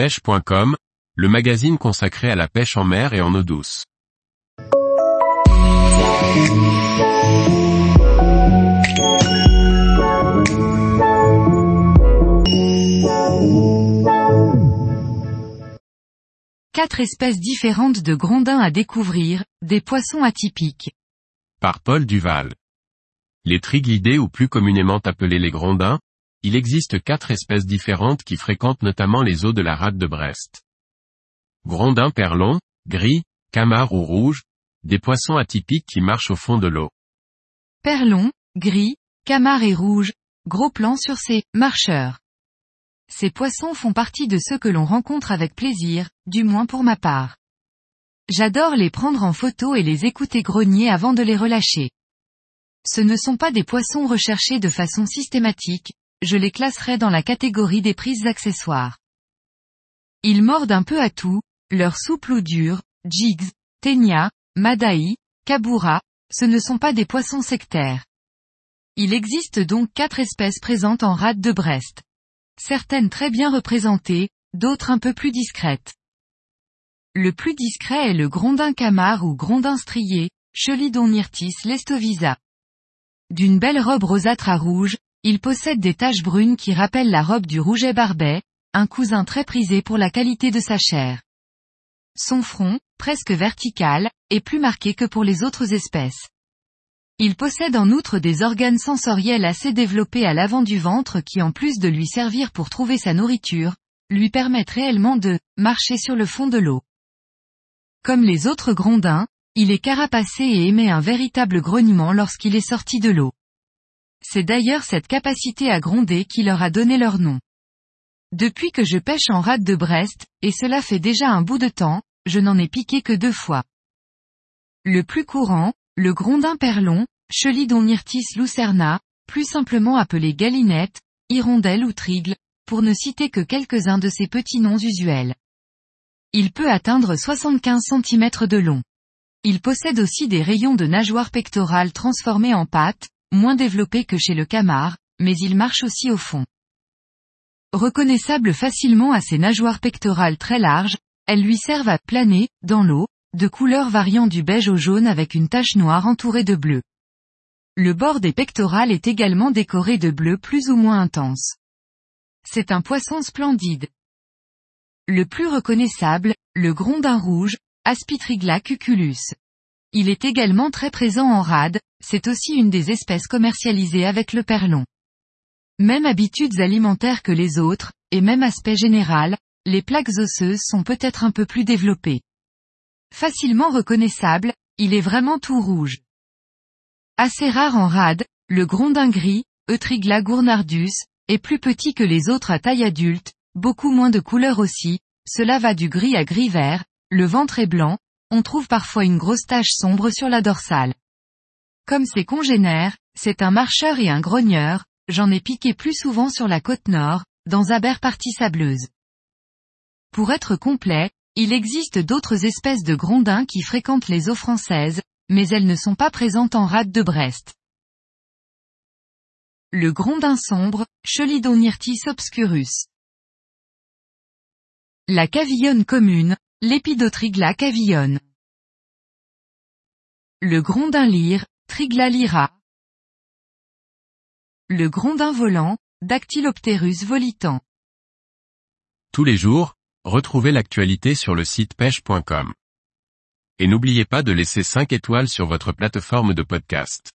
pêche.com, le magazine consacré à la pêche en mer et en eau douce. Quatre espèces différentes de grondins à découvrir, des poissons atypiques. Par Paul Duval. Les triglidés ou plus communément appelés les grondins, il existe quatre espèces différentes qui fréquentent notamment les eaux de la rade de Brest. Grondins perlon, gris, camard ou rouge, des poissons atypiques qui marchent au fond de l'eau. Perlon, gris, camard et rouge, gros plans sur ces marcheurs. Ces poissons font partie de ceux que l'on rencontre avec plaisir, du moins pour ma part. J'adore les prendre en photo et les écouter grogner avant de les relâcher. Ce ne sont pas des poissons recherchés de façon systématique, je les classerai dans la catégorie des prises accessoires. Ils mordent un peu à tout, leur souple ou dur, jigs, ténia, madaï, kabura, ce ne sont pas des poissons sectaires. Il existe donc quatre espèces présentes en rade de Brest. Certaines très bien représentées, d'autres un peu plus discrètes. Le plus discret est le grondin camard ou grondin strié, Chelidon nyrtis lestovisa. D'une belle robe rosâtre à rouge, il possède des taches brunes qui rappellent la robe du rouget barbet, un cousin très prisé pour la qualité de sa chair. Son front, presque vertical, est plus marqué que pour les autres espèces. Il possède en outre des organes sensoriels assez développés à l'avant du ventre qui en plus de lui servir pour trouver sa nourriture, lui permettent réellement de marcher sur le fond de l'eau. Comme les autres grondins, il est carapacé et émet un véritable grognement lorsqu'il est sorti de l'eau. C'est d'ailleurs cette capacité à gronder qui leur a donné leur nom. Depuis que je pêche en rade de Brest, et cela fait déjà un bout de temps, je n'en ai piqué que deux fois. Le plus courant, le grondin perlon, Chelidon nyrtis lucerna, plus simplement appelé galinette, hirondelle ou trigle, pour ne citer que quelques-uns de ces petits noms usuels. Il peut atteindre 75 cm de long. Il possède aussi des rayons de nageoire pectorale transformés en pattes, moins développés que chez le camard, mais il marche aussi au fond. Reconnaissable facilement à ses nageoires pectorales très larges, elles lui servent à planer, dans l'eau, de couleurs variant du beige au jaune avec une tache noire entourée de bleu. Le bord des pectorales est également décoré de bleu plus ou moins intense. C'est un poisson splendide. Le plus reconnaissable, le grondin rouge, Aspitrigla cuculus. Il est également très présent en rade, c'est aussi une des espèces commercialisées avec le perlon. Même habitudes alimentaires que les autres, et même aspect général, les plaques osseuses sont peut-être un peu plus développées. Facilement reconnaissable, il est vraiment tout rouge. Assez rare en rade, le grondin gris, Eutrigla gournardus, est plus petit que les autres à taille adulte, beaucoup moins de couleur aussi, cela va du gris à gris vert, le ventre est blanc, on trouve parfois une grosse tache sombre sur la dorsale. Comme ses congénères, c'est un marcheur et un grogneur, j'en ai piqué plus souvent sur la côte nord, dans aber partie sableuse. Pour être complet, il existe d'autres espèces de grondins qui fréquentent les eaux françaises, mais elles ne sont pas présentes en rade de Brest. Le grondin sombre, Chelidonyrtis obscurus. La cavillonne commune, Lépidotrigla cavillonne. Le grondin lyre, Trigla lyra. Le grondin volant, Dactylopterus volitant. Tous les jours, retrouvez l'actualité sur le site pêche.com. Et n'oubliez pas de laisser 5 étoiles sur votre plateforme de podcast.